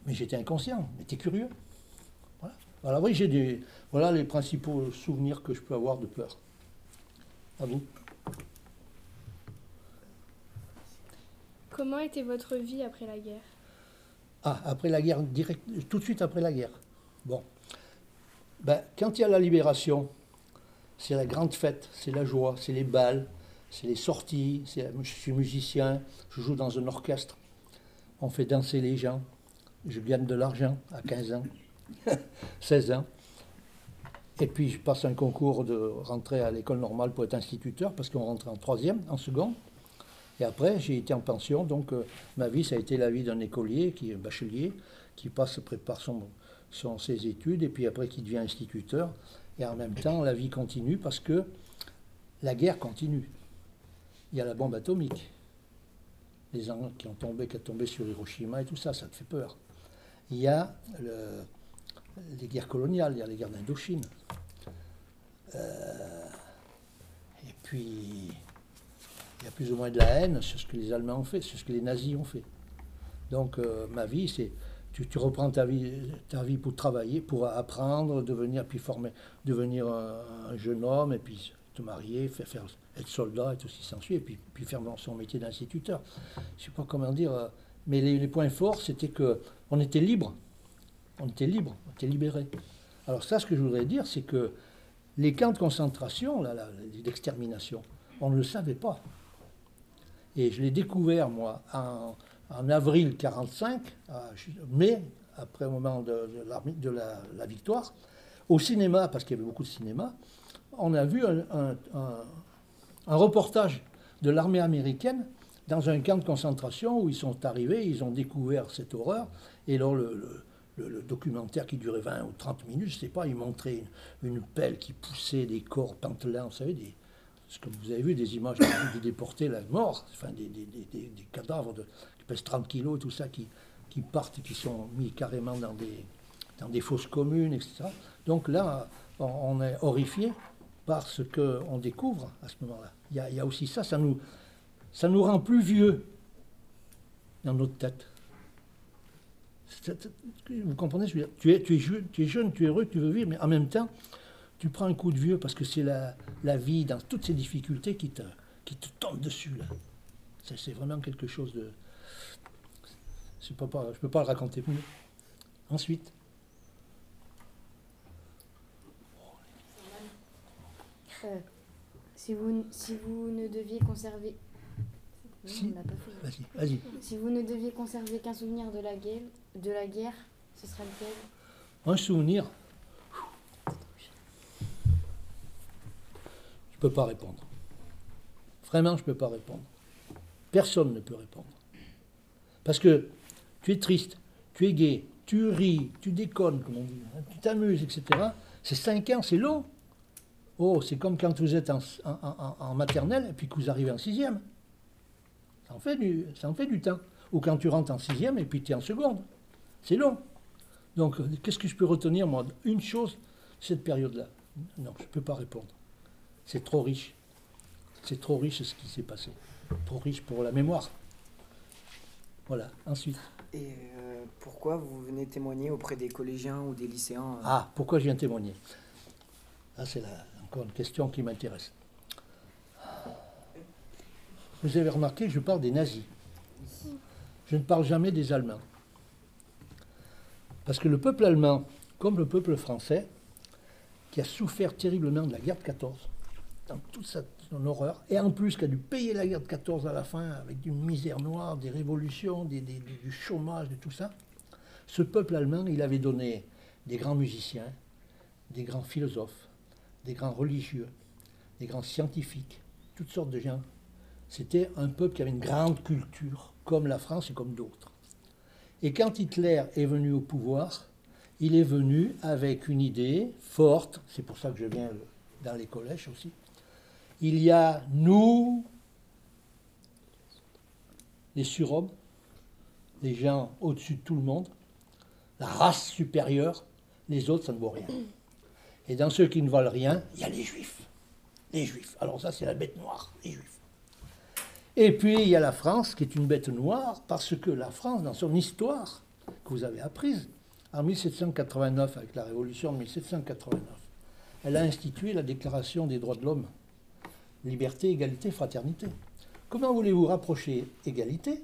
B: Mais j'étais inconscient, t'es curieux. Voilà. Voilà, oui, j'ai des. Voilà les principaux souvenirs que je peux avoir de peur. À vous.
C: Comment était votre vie après la guerre?
B: Ah, après la guerre, tout de suite après la guerre. Bon. Ben, quand il y a la libération, c'est la grande fête, c'est la joie, c'est les balles, c'est les sorties. Je suis musicien, je joue dans un orchestre. On fait danser les gens. Je gagne de l'argent à 15 ans, 16 ans. Et puis je passe un concours de rentrer à l'école normale pour être instituteur, parce qu'on rentre en troisième, en seconde. Et après, j'ai été en pension, donc euh, ma vie, ça a été la vie d'un écolier, qui est bachelier, qui passe, prépare ses études, et puis après qui devient instituteur. Et en même temps, la vie continue parce que la guerre continue. Il y a la bombe atomique. Les gens qui ont tombé, qui ont tombé sur Hiroshima et tout ça, ça te fait peur. Il y a le- les guerres coloniales, il y a les guerres d'Indochine. Euh, et puis, y a plus ou moins de la haine sur ce que les Allemands ont fait, sur ce que les nazis ont fait. Donc, euh, ma vie, c'est. Tu, tu reprends ta vie, ta vie pour travailler, pour apprendre, devenir, puis former, devenir un, un jeune homme, et puis te marier, faire, être soldat ce qui s'ensuit, et puis, puis faire son métier d'instituteur. Je sais pas comment dire, euh, mais les, points forts, c'était que on était libre. On était libre, on était libéré. Alors ça, ce que je voudrais dire, c'est que les camps de concentration, l'extermination, on ne le savait pas. Et je l'ai découvert, moi, en, avril 1945, à mai, après le moment de, la, victoire, au cinéma, parce qu'il y avait beaucoup de cinéma, on a vu un, reportage de l'armée américaine dans un camp de concentration où ils sont arrivés, ils ont découvert cette horreur, et alors le documentaire qui durait 20 ou 30 minutes, je ne sais pas, il montrait une, une pelle qui poussait des corps pantelants, vous savez, des, que vous avez vu, des images des, déportés, la mort, enfin des, des- des- cadavres de, qui pèsent 30 kilos, tout ça, qui, qui partent qui sont mis carrément dans des, dans des fosses communes, etc. Donc là, on, est horrifié par ce qu'on découvre à ce moment-là. Il y, a, aussi ça, ça nous, ça nous rend plus vieux dans notre tête. Vous comprenez tu es, tu, es tu es jeune, tu es heureux, tu veux vivre, mais en même temps, tu prends un coup de vieux parce que c'est la, la vie dans toutes ces difficultés qui te, qui te tombe dessus. là. C'est vraiment quelque chose de... Je ne peux, pas- je peux pas le raconter mieux. Ensuite,
J: Euh, si, vous, si vous ne deviez conserver. Non,
B: Si.
J: Si vous ne deviez conserver qu'un souvenir de la guerre, de la guerre, ce serait lequel?
B: Un souvenir. Je ne peux pas répondre. Vraiment, je ne peux pas répondre. Personne ne peut répondre. Parce que tu es triste, tu es gai, tu ris, tu déconnes, comme on dit, hein, tu t'amuses, etc. C'est cinq ans, c'est long. Oh, c'est comme quand vous êtes en maternelle et puis que vous arrivez en sixième. Ça en fait du, ça en fait du temps. Ou quand tu rentres en sixième et puis tu es en seconde. C'est long. Donc, euh, qu'est-ce que je peux retenir, moi? Une chose, cette période-là. Non, je ne peux pas répondre. C'est trop riche. C'est trop riche ce qui s'est passé. Trop riche pour la mémoire. Voilà, ensuite.
G: Et euh, pourquoi vous venez témoigner auprès des collégiens ou des lycéens euh,
B: Ah, pourquoi je viens témoigner? Ça, c'est la- encore une question qui m'intéresse. Vous avez remarqué que je parle des nazis. Je ne parle jamais des Allemands. Parce que le peuple allemand, comme le peuple français, qui a souffert terriblement de la guerre de 14, dans toute sa, son horreur, et en plus qui a dû payer la guerre de 14 à la fin avec une misère noire, des révolutions, du- du chômage, de tout ça, ce peuple allemand, il avait donné des grands musiciens, des grands philosophes, des grands religieux, des grands scientifiques, toutes sortes de gens. C'était un peuple qui avait une grande culture, comme la France et comme d'autres. Et quand Hitler est venu au pouvoir, il est venu avec une idée forte, c'est pour ça que je viens dans les collèges aussi. Il y a nous, les surhommes, les gens au-dessus de tout le monde, la race supérieure, les autres, ça ne vaut rien. Et dans ceux qui ne valent rien, il y a les juifs. Les juifs. Alors ça, c'est la bête noire, les juifs. Et puis il y a la France qui est une bête noire parce que la France, dans son histoire que vous avez apprise, en 1789, avec la révolution de 1789, elle a institué la Déclaration des droits de l'homme. Liberté, égalité, fraternité. Comment voulez-vous rapprocher égalité?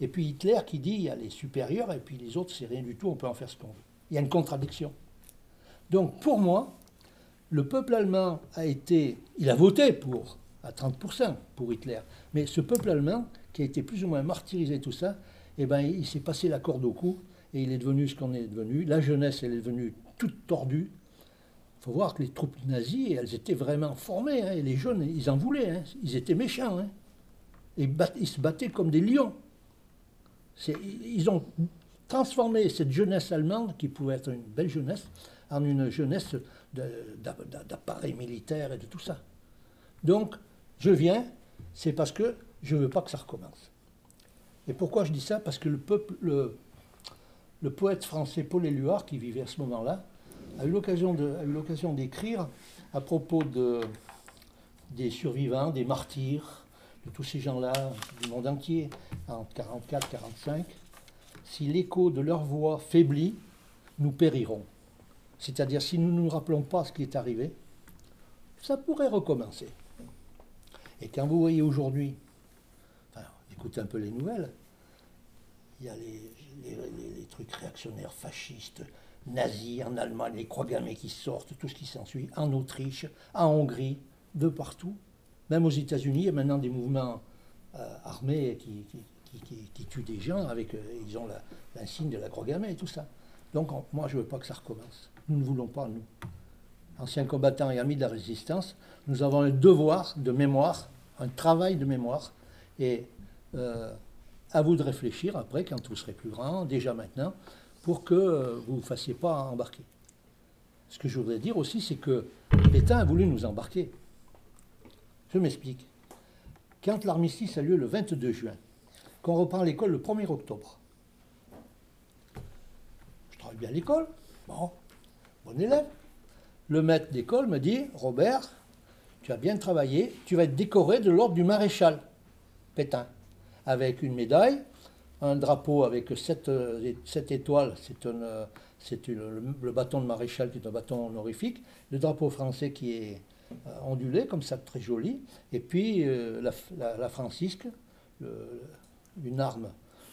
B: Et puis Hitler qui dit il y a les supérieurs et puis les autres c'est rien du tout, on peut en faire ce qu'on veut. Il y a une contradiction. Donc pour moi, le peuple allemand a été, il a voté pour, à 30% pour Hitler, mais ce peuple allemand qui a été plus ou moins martyrisé tout ça, eh ben, il s'est passé la corde au cou et il est devenu ce qu'on est devenu. La jeunesse, elle est devenue toute tordue. Il faut voir que les troupes nazies, elles étaient vraiment formées. hein, les jeunes, ils en voulaient. hein, ils étaient méchants. hein. Ils se battaient comme des lions. Ils ont transformé cette jeunesse allemande, qui pouvait être une belle jeunesse, en une jeunesse d'appareil militaire et de tout ça. Donc, je viens, c'est parce que je ne veux pas que ça recommence. Et pourquoi je dis ça? Parce que le peuple, le, le poète français Paul Éluard, qui vivait à ce moment-là, a eu l'occasion d'écrire à propos de, des survivants, des martyrs, de tous ces gens-là du monde entier, en 44-45. Si l'écho de leur voix faiblit, nous périrons. C'est-à-dire, si nous ne nous rappelons pas ce qui est arrivé, ça pourrait recommencer. Et quand vous voyez aujourd'hui, enfin, écoutez un peu les nouvelles, il y a les trucs réactionnaires, fascistes, nazis en Allemagne, les croix gammées qui sortent, tout ce qui s'ensuit, en Autriche, en Hongrie, de partout. Même aux États-Unis, il y a maintenant des mouvements euh, armés qui, tuent des gens avec, euh, ils ont l'insigne de la croix gammée et tout ça. Donc on- moi, je ne veux pas que ça recommence. Nous ne voulons pas, nous, anciens combattants et amis de la résistance, nous avons un devoir de mémoire, un travail de mémoire, et euh, à vous de réfléchir après, quand vous serez plus grand, déjà maintenant, pour que vous ne fassiez pas embarquer. Ce que je voudrais dire aussi, c'est que Pétain a voulu nous embarquer. Je m'explique. Quand l'armistice a lieu le 22 juin, qu'on reprend l'école le 1er octobre, je travaille bien à l'école, bon, bon élève. Le maître d'école me dit, Robert, tu as bien travaillé, tu vas être décoré de l'ordre du maréchal Pétain, avec une médaille, un drapeau avec sept, euh, sept étoiles, c'est euh, le, bâton de maréchal qui est un bâton honorifique, le drapeau français qui est euh, ondulé, comme ça, très joli, et puis la, la- francisque, une arme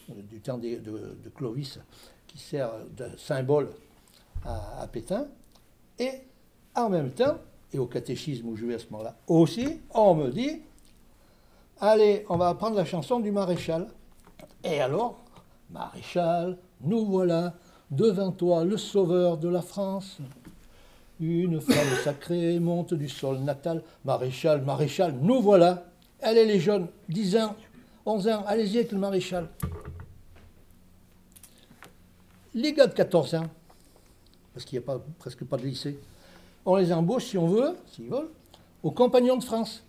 B: du temps de Clovis qui sert de symbole à, à Pétain, et en même temps, et au catéchisme où je vais à ce moment-là aussi, on me dit, allez, on va apprendre la chanson du maréchal. Et alors, maréchal, nous voilà devant toi, le sauveur de la France. Une femme sacrée monte du sol natal. Maréchal, maréchal, nous voilà. Allez les jeunes, 10 ans, 11 ans, allez-y avec le maréchal. Les gars de 14 ans, parce qu'il n'y a pas, presque pas de lycée, on les embauche, si on veut, s'ils veulent, aux compagnons de France.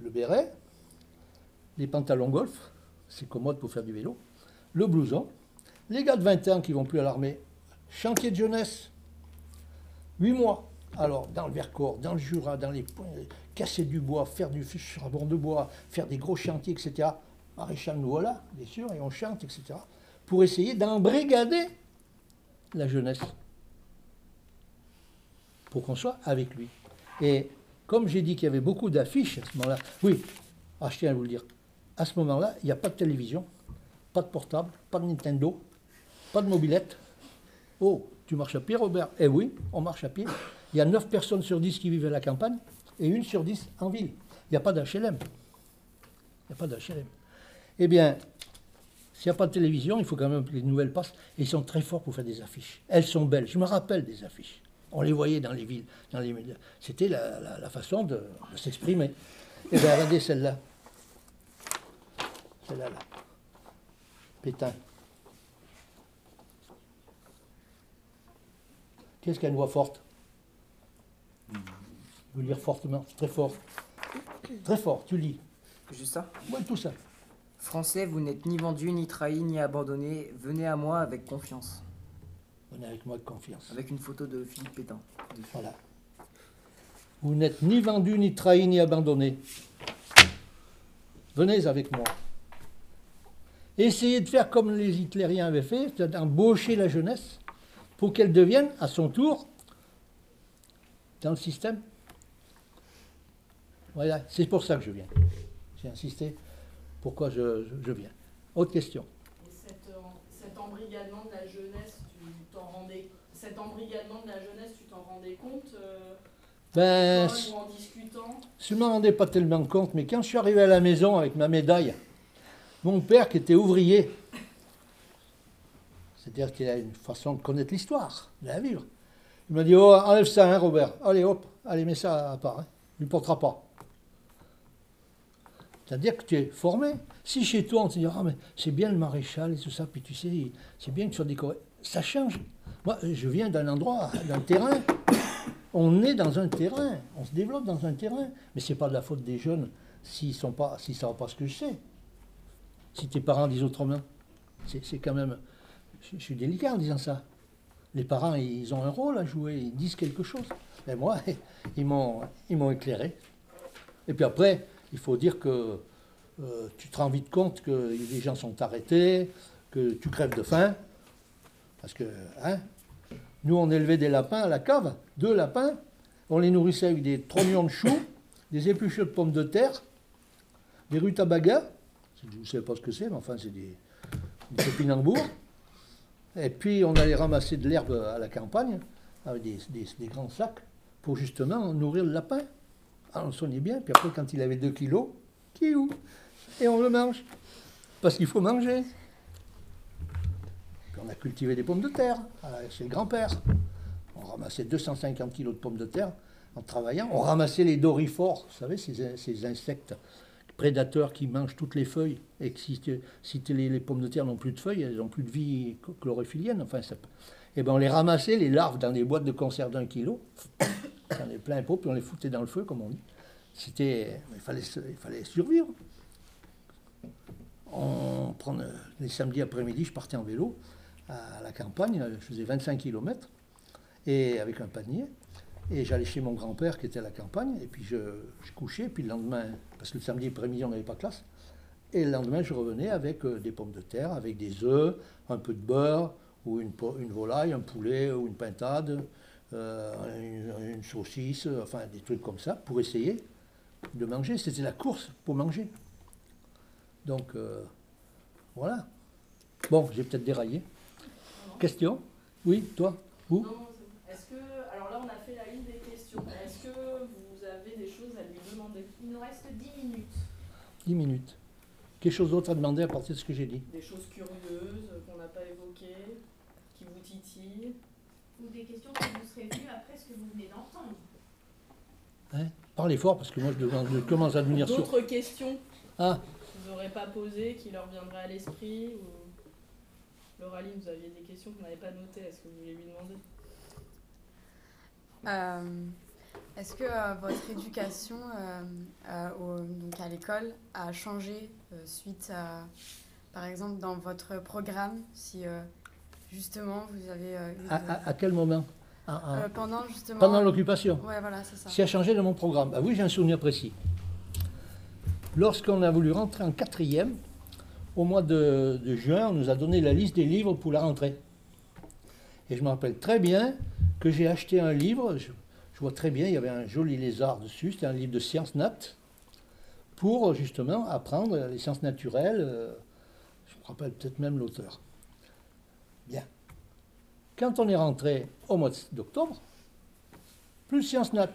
B: Le béret, les pantalons golf, c'est commode pour faire du vélo, le blouson, les gars de 20 ans qui vont plus à l'armée, chantier de jeunesse, 8 mois. Alors, dans le Vercors, dans le Jura, dans les points, casser du bois, faire du charbon de bois, faire des gros chantiers, etc. Maréchal, nous voilà, bien sûr, et on chante, etc. Pour essayer d'embrigader la jeunesse. Pour qu'on soit avec lui. Et comme j'ai dit qu'il y avait beaucoup d'affiches à ce moment-là, oui, ah, je tiens à vous le dire, à ce moment-là, il n'y a pas de télévision, pas de portable, pas de Nintendo, pas de mobilette. Oh, tu marches à pied, Robert? Eh oui, on marche à pied. Il y a 9 personnes sur 10 qui vivent à la campagne et une sur 10 en ville. Il n'y a pas d'HLM. Il n'y a pas d'HLM. Eh bien, s'il n'y a pas de télévision, il faut quand même que les nouvelles passent. Et ils sont très forts pour faire des affiches. Elles sont belles. Je me rappelle des affiches. On les voyait dans les villes. C'était la façon de, de s'exprimer. Eh bien, regardez celle-là. Celle-là, là. Pétain. Qu'est-ce qu'elle a une voix forte? Je veux lire fortement, très fort. Très fort, tu lis.
G: Juste ça?
B: Ouais, tout ça.
G: Français, vous n'êtes ni vendu, ni trahi, ni abandonné. Venez à moi avec confiance.
B: Venez avec moi avec confiance.
G: Avec une photo de Philippe Pétain.
B: Voilà. Vous n'êtes ni vendu, ni trahi, ni abandonné. venez avec moi. Essayez de faire comme les hitlériens avaient fait, c'est-à-dire d'embaucher la jeunesse pour qu'elle devienne, à son tour, dans le système. Voilà, c'est pour ça que je viens. J'ai insisté pourquoi je, je- je viens. Autre question.
H: Et cet, euh, cet embrigadement de la jeunesse, tu t'en rendais, cet embrigadement de la jeunesse, tu t'en rendais compte euh,
B: Ben,
H: en discutant?
B: Je ne m'en rendais pas tellement compte, mais quand je suis arrivé à la maison avec ma médaille, mon père qui était ouvrier, c'est-à-dire qu'il a une façon de connaître l'histoire, de la vivre, il m'a dit Oh, enlève ça, hein, Robert. Allez, hop, allez, mets ça à part. Hein. Il ne portera pas. C'est-à-dire que tu es formé. Si chez toi, on te dit Ah, mais c'est bien le maréchal et tout ça, puis tu sais, c'est bien que tu sois décoré. Ça change. Moi, je viens d'un endroit, d'un terrain. On est dans un terrain, on se développe dans un terrain. Mais ce n'est pas de la faute des jeunes s'ils ne savent pas ce que je sais. Si tes parents disent autrement. C'est quand même. Je, suis délicat en disant ça. Les parents, ils ont un rôle à jouer, ils disent quelque chose. Et moi, ils m'ont ils m'ont éclairé. Et puis après, il faut dire que euh, tu te rends vite compte que les gens sont arrêtés, que tu crèves de faim. Parce que, hein, nous, on élevait des lapins à la cave, deux lapins. On les nourrissait avec des trognons de choux, des épluchures de pommes de terre, des rutabagas. Vous ne savez pas ce que c'est, mais enfin, c'est des, des topinambours. Et puis, on allait ramasser de l'herbe à la campagne, avec des, grands sacs, pour justement nourrir le lapin. Ah, on soignait bien. Puis après, quand il avait 2 kilos, kiou, et on le mange. Parce qu'il faut manger. Puis on a cultivé des pommes de terre chez le grand-père. On ramassait 250 kilos de pommes de terre en travaillant. On ramassait les dorifores, vous savez, ces insectes prédateurs qui mangent toutes les feuilles. Et que si, les, pommes de terre n'ont plus de feuilles, elles n'ont plus de vie chl- chlorophyllienne. Enfin, ça, et ben on les ramassait, les larves, dans des boîtes de conserve d'un kilo. On les plein pot, puis on les foutait dans le feu, comme on dit. C'était, il fallait, survivre. Les samedis après-midi, je partais en vélo à la campagne, je faisais 25 km et avec un panier. Et j'allais chez mon grand-père qui était à la campagne, et puis je, je couchais, puis le lendemain, parce que le samedi après-midi on n'avait pas classe, et le lendemain je revenais avec euh, des pommes de terre, avec des œufs, un peu de beurre, ou une, volaille, un poulet, ou une pintade, euh, une, saucisse, enfin des trucs comme ça, pour essayer de manger. C'était la course pour manger. Donc euh, voilà. Bon, j'ai peut-être déraillé. Question? Oui, toi? Vous
H: Non, non, c'est bon. Est-ce que, alors là, on a fait la ligne des questions. Est-ce que vous avez des choses à lui demander
K: Il nous reste 10 minutes.
B: 10 minutes. Quelque chose d'autre à demander à partir de ce que j'ai dit
H: Des choses curieuses qu'on n'a pas évoquées, qui vous titillent
K: Ou des questions qui vous seraient venues après ce que vous venez d'entendre.
B: hein? Parlez fort parce que moi je, devance- je commence à devenir sourd.
H: D'autres questions
B: Ah,
H: que vous n'aurez pas posées, qui leur viendraient à l'esprit ou... Lauralie, vous aviez des questions qu'on n'avait pas notées. Est-ce que vous voulez lui demander?
F: Euh, Est-ce que euh, votre éducation euh, euh, au- donc à l'école a changé suite à, par exemple, dans votre programme, si justement vous avez eu
B: à,
F: de-
B: à- à quel moment?
F: Pendant justement
B: Pendant l'occupation?
F: Voilà, c'est ça.
B: Qui a changé dans mon programme Ah oui, j'ai un souvenir précis. Lorsqu'on a voulu rentrer en quatrième, au mois de, de juin, on nous a donné la liste des livres pour la rentrée. Et je me rappelle très bien que j'ai acheté un livre, je très bien, il y avait un joli lézard dessus, c'était un livre de sciences nat, pour justement apprendre les sciences naturelles. euh, Je me rappelle peut-être même l'auteur. Bien. Quand on est rentré au mois d'octobre, plus sciences nat.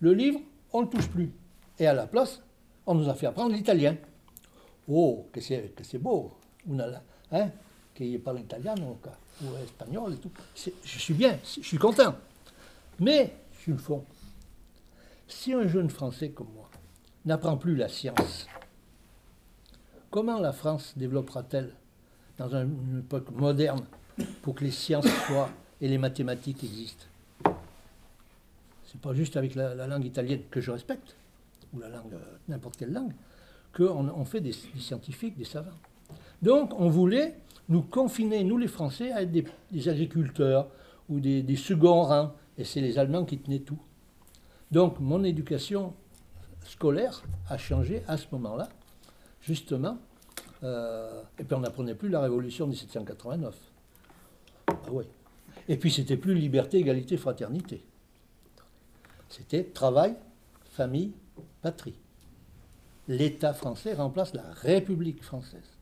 B: Le livre, on ne le touche plus. Et à la place, on nous a fait apprendre l'italien. Oh, que c'est, que c'est beau. Una, la- hein, qu'il parle italien ou espagnol et tout. Je suis bien, je suis content. Mais, le si un jeune Français comme moi n'apprend plus la science, comment la France développera-t-elle dans un- une époque moderne pour que les sciences soient et les mathématiques existent? C'est pas juste avec la, la langue italienne que je respecte, ou la langue, euh, n'importe quelle langue, qu'on on fait des, scientifiques, des savants. Donc, on voulait nous confiner, nous les Français, à être des, des agriculteurs ou des, des seconds rangs, et c'est les Allemands qui tenaient tout. Donc, mon éducation scolaire a changé à ce moment-là, justement. euh, et puis on n'apprenait plus la révolution de 1789. Ah oui. Et puis c'était plus liberté, égalité, fraternité. C'était travail, famille, patrie. L'État français remplace la République française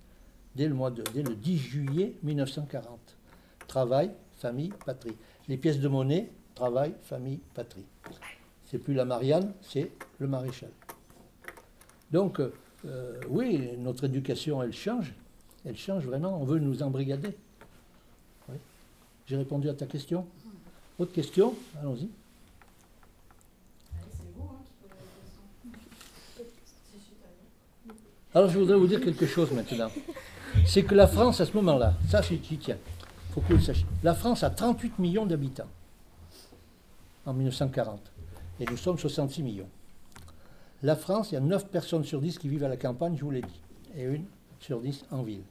B: dès le, mois de, dès le 10 juillet 1940. Travail, famille, patrie. Les pièces de monnaie, travail, famille, patrie. C'est plus la Marianne, c'est le maréchal. Donc, euh, oui, notre éducation, elle change. Elle change vraiment. On veut nous embrigader. Oui. J'ai répondu à ta question. Autre question? Allons-y.
H: Allez, c'est vous hein.
B: Alors, je voudrais vous dire quelque chose maintenant. C'est que la France, à ce moment-là, ça, j'y tiens. Il faut que vous le sachiez. La France a 38 millions d'habitants en 1940. Et nous sommes 66 millions. La France, il y a 9 personnes sur 10 qui vivent à la campagne, je vous l'ai dit, et une sur 10 en ville.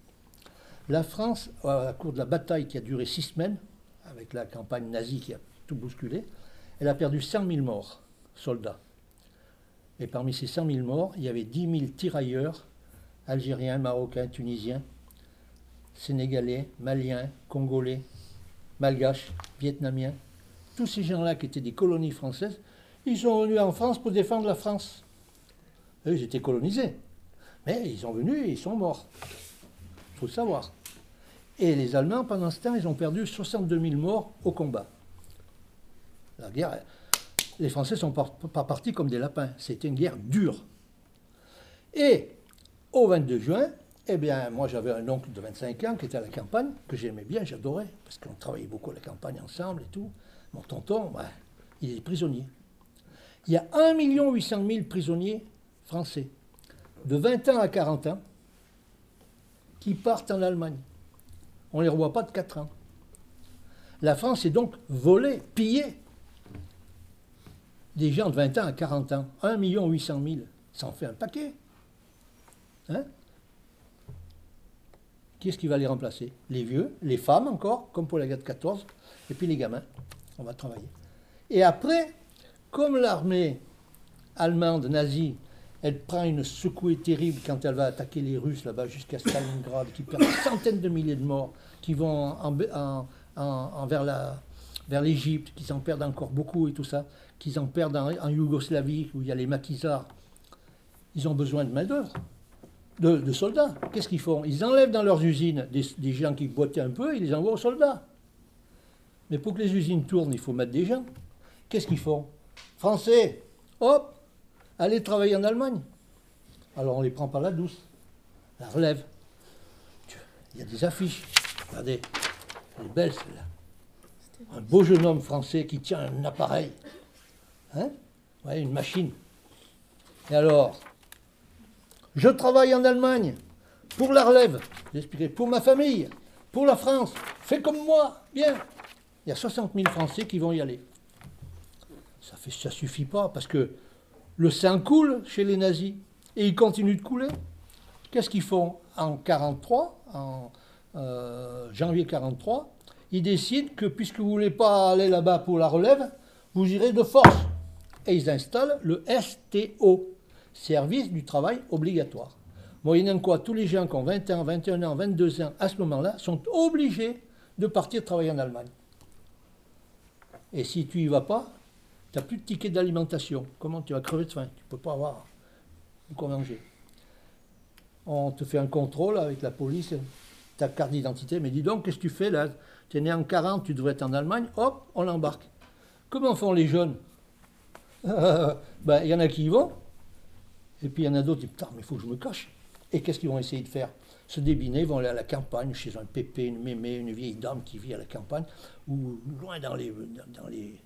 B: La France, à la cour de la bataille qui a duré 6 semaines, avec la campagne nazie qui a tout bousculé, elle a perdu 100 000 morts, soldats. Et parmi ces 100 000 morts, il y avait 10 000 tirailleurs, algériens, marocains, tunisiens, sénégalais, maliens, congolais, malgaches, vietnamiens. Tous ces gens-là qui étaient des colonies françaises, ils sont venus en France pour défendre la France. Eux, ils étaient colonisés. Mais ils sont venus et ils sont morts. Il faut le savoir. Et les Allemands, pendant ce temps, ils ont perdu 62 000 morts au combat. La guerre, les Français ne sont pas, pas partis comme des lapins. C'était une guerre dure. Et au 22 juin, eh bien, moi j'avais un oncle de 25 ans qui était à la campagne, que j'aimais bien, j'adorais, parce qu'on travaillait beaucoup à la campagne ensemble et tout. Mon tonton, il est prisonnier. Il y a 1 800 000 prisonniers français, de 20 ans à 40 ans, qui partent en Allemagne. On ne les revoit pas de 4 ans. La France est donc volée, pillée. Des gens de 20 ans à 40 ans, 1 800 000, ça en fait un paquet. Hein? Qui est-ce qui va les remplacer? Les vieux, les femmes encore, comme pour la guerre de 14, et puis les gamins. On va travailler. Et après, comme l'armée allemande nazie, elle prend une secouée terrible quand elle va attaquer les Russes là-bas jusqu'à Stalingrad, qui perd des centaines de milliers de morts, qui vont en, en- en- en- vers la- vers l'Égypte, qui s'en perdent encore beaucoup et tout ça, qu'ils en perdent en, en Yougoslavie, où il y a les maquisards. Ils ont besoin de main-d'œuvre de, soldats. Qu'est-ce qu'ils font? Ils enlèvent dans leurs usines des, des gens qui boitaient un peu, ils les envoient aux soldats. Mais pour que les usines tournent, il faut mettre des gens. Qu'est-ce qu'ils font? Français, hop, allez travailler en Allemagne. Alors on les prend par la douce, la relève. Il y a des affiches. Regardez, elle est belle celle-là. Un beau jeune homme français qui tient un appareil. Hein? Ouais, une machine. Et alors, je travaille en Allemagne pour la relève, j'expliquerai, pour ma famille, pour la France. Fais comme moi, bien. Il y a 60 000 Français qui vont y aller. Ça ne suffit pas parce que le sang coule chez les nazis et il continue de couler. Qu'est-ce qu'ils font en 43, en euh, janvier 43 Ils décident que puisque vous ne voulez pas aller là-bas pour la relève, vous irez de force. Et ils installent le STO, service du travail obligatoire. Moyennant quoi, tous les gens qui ont 20 ans, 21 ans, 22 ans, à ce moment-là, sont obligés de partir travailler en Allemagne. Et si tu n'y vas pas, tu n'as plus de ticket d'alimentation. Comment tu vas crever de faim? Tu ne peux pas avoir de quoi manger. On te fait un contrôle avec la police, ta carte d'identité, mais dis donc, qu'est-ce que tu fais là? Tu es né en 40, tu devrais être en Allemagne, hop, on l'embarque. Comment font les jeunes? Ben, Il y en a qui y vont, et puis il y en a d'autres qui disent, putain, mais il faut que je me cache. Et qu'est-ce qu'ils vont essayer de faire? Se débiner, vont aller à la campagne, chez un pépé, une mémé, une vieille dame qui vit à la campagne, ou loin dans les, dans les,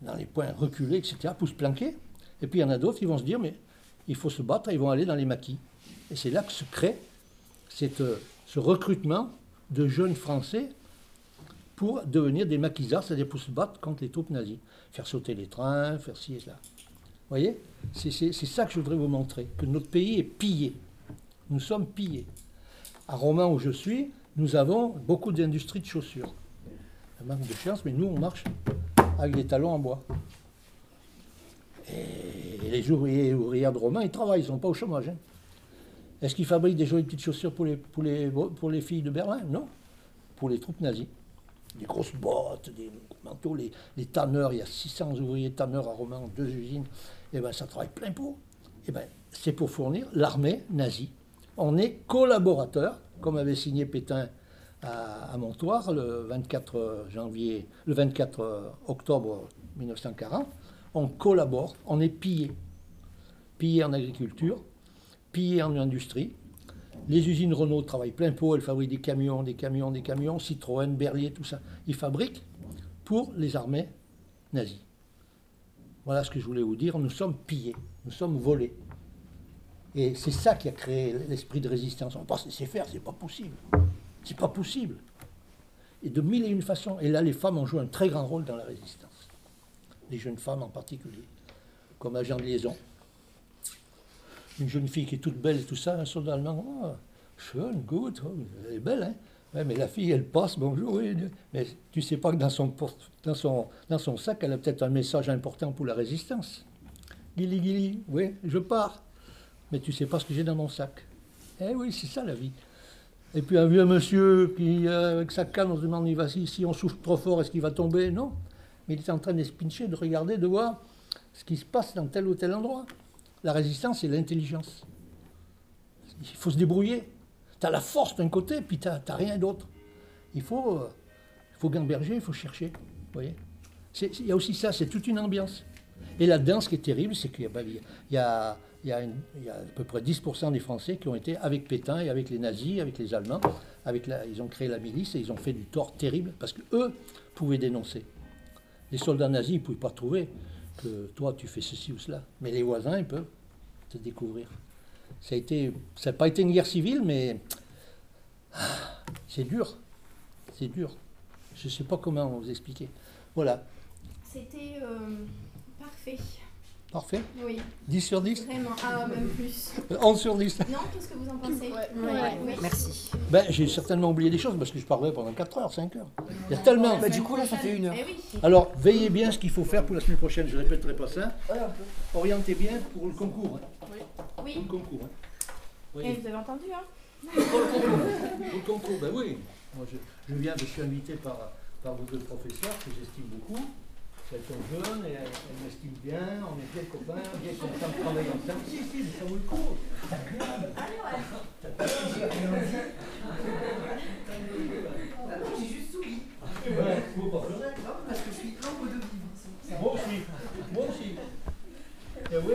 B: dans les points reculés, etc., pour se planquer. Et puis il y en a d'autres qui vont se dire, mais il faut se battre, ils vont aller dans les maquis. Et c'est là que se crée cette, euh, ce recrutement de jeunes Français pour devenir des maquisards, c'est-à-dire pour se battre contre les troupes nazies. Faire sauter les trains, faire ci et cela. Vous voyez? C'est ça que je voudrais vous montrer, que notre pays est pillé. Nous sommes pillés. À Romans, où je suis, nous avons beaucoup d'industries de chaussures. Un manque de chance, mais nous, on marche avec des talons en bois. Et les ouvriers et ouvrières de Romain, ils travaillent, ils ne sont pas au chômage. hein. Est-ce qu'ils fabriquent des jolies petites chaussures pour les, pour les, pour les filles de Berlin? Non. Pour les troupes nazies. Des grosses bottes, des manteaux, les, les tanneurs, il y a 600 ouvriers tanneurs à Romans, deux usines, et ben ça travaille plein pot. Et ben c'est pour fournir l'armée nazie. On est collaborateurs, comme avait signé Pétain à, Montoire le 24 janvier, le 24 octobre 1940. On collabore, on est pillé. Pillé en agriculture, pillé en industrie. Les usines Renault travaillent plein pot, elles fabriquent des camions, des camions, des camions, Citroën, Berlier, tout ça. Ils fabriquent pour les armées nazies. Voilà ce que je voulais vous dire. Nous sommes pillés, nous sommes volés. Et c'est ça qui a créé l'esprit de résistance. On va pas se laisser faire, c'est pas possible. C'est pas possible. Et de mille et une façons. Et là, les femmes ont joué un très grand rôle dans la résistance. Les jeunes femmes en particulier, comme agent de liaison une jeune fille qui est toute belle et tout ça, un soldat allemand, oh, schön, gut, elle est belle, hein mais la fille, elle passe, bonjour, oui, mais tu sais pas que dans son, dans son, dans son sac, elle a peut-être un message important pour la résistance. Gili, gili, oui, je pars. Mais tu sais pas ce que j'ai dans mon sac. Eh oui, c'est ça la vie. Et puis un vieux monsieur qui, euh, avec sa canne, on se demande, il va, si, on souffle trop fort, est-ce qu'il va tomber? Non. Mais il est en train d'espincher, de regarder, de voir ce qui se passe dans tel ou tel endroit. La résistance, c'est l'intelligence. Il faut se débrouiller. Tu as la force d'un côté, puis tu n'as rien d'autre. Il faut, euh, faut gamberger, il faut chercher. Voyez Il y a aussi ça, c'est toute une ambiance. Et la danse qui est terrible, c'est qu'il y, ben, y, a, il y, a à peu près 10% des Français qui ont été avec Pétain et avec les nazis, avec les Allemands. Ils ont créé la milice et ils ont fait du tort terrible parce qu'eux pouvaient dénoncer. Les soldats nazis ne pouvaient pas trouver que toi tu fais ceci ou cela. Mais les voisins, ils peuvent te découvrir. Ça n'a pas été une guerre civile, mais c'est dur. C'est dur. Je ne sais pas comment vous expliquer. Voilà.
K: C'était euh, parfait.
B: Parfait
K: Oui.
B: 10 sur 10
K: Vraiment, ah, même plus.
B: 11 sur 10
K: Non, qu'est-ce que vous en pensez
J: Ouais.
G: Merci.
B: ben, J'ai certainement oublié des choses parce que je parlerai pendant 4 heures, 5 heures. Il y a tellement.
G: Bah, du coup, là, ça fait une heure.
K: Eh oui.
B: Alors, veillez bien ce qu'il faut faire pour la semaine prochaine. Je ne répéterai pas ça. Orientez bien pour le concours. hein. Pour
K: Oui.
B: le concours. hein.
K: Et
B: Voyez.
K: vous avez entendu, hein
B: Pour le concours. Pour le concours, ben oui. Moi, je, je viens, je suis invité par, par vos deux professeurs que j'estime beaucoup. Elles sont jeunes, et elles m'estiment bien, on est bien copains, bien contents de travailler ensemble. Si, si, mais ça vaut le coup. Ça ah, ah
D: J'ai juste.
B: Ouais,
D: ah, parce que je suis de. Moi aussi.
B: Moi aussi. Et oui,